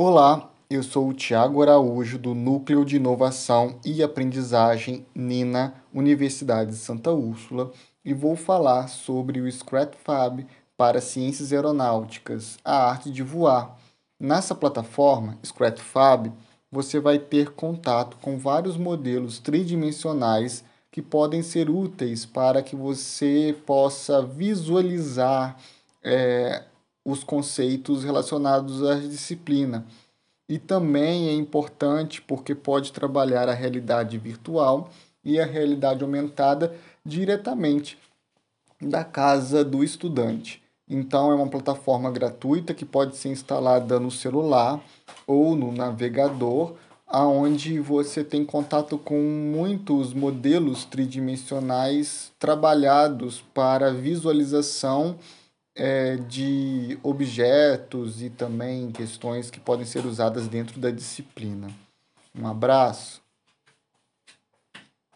Olá, eu sou o Tiago Araújo do Núcleo de Inovação e Aprendizagem NINA Universidade de Santa Úrsula e vou falar sobre o ScratFab para Ciências Aeronáuticas, a arte de voar. Nessa plataforma, ScratFab, você vai ter contato com vários modelos tridimensionais que podem ser úteis para que você possa visualizar é, os conceitos relacionados à disciplina. E também é importante porque pode trabalhar a realidade virtual e a realidade aumentada diretamente da casa do estudante. Então, é uma plataforma gratuita que pode ser instalada no celular ou no navegador, aonde você tem contato com muitos modelos tridimensionais trabalhados para visualização é, de objetos e também questões que podem ser usadas dentro da disciplina. Um abraço.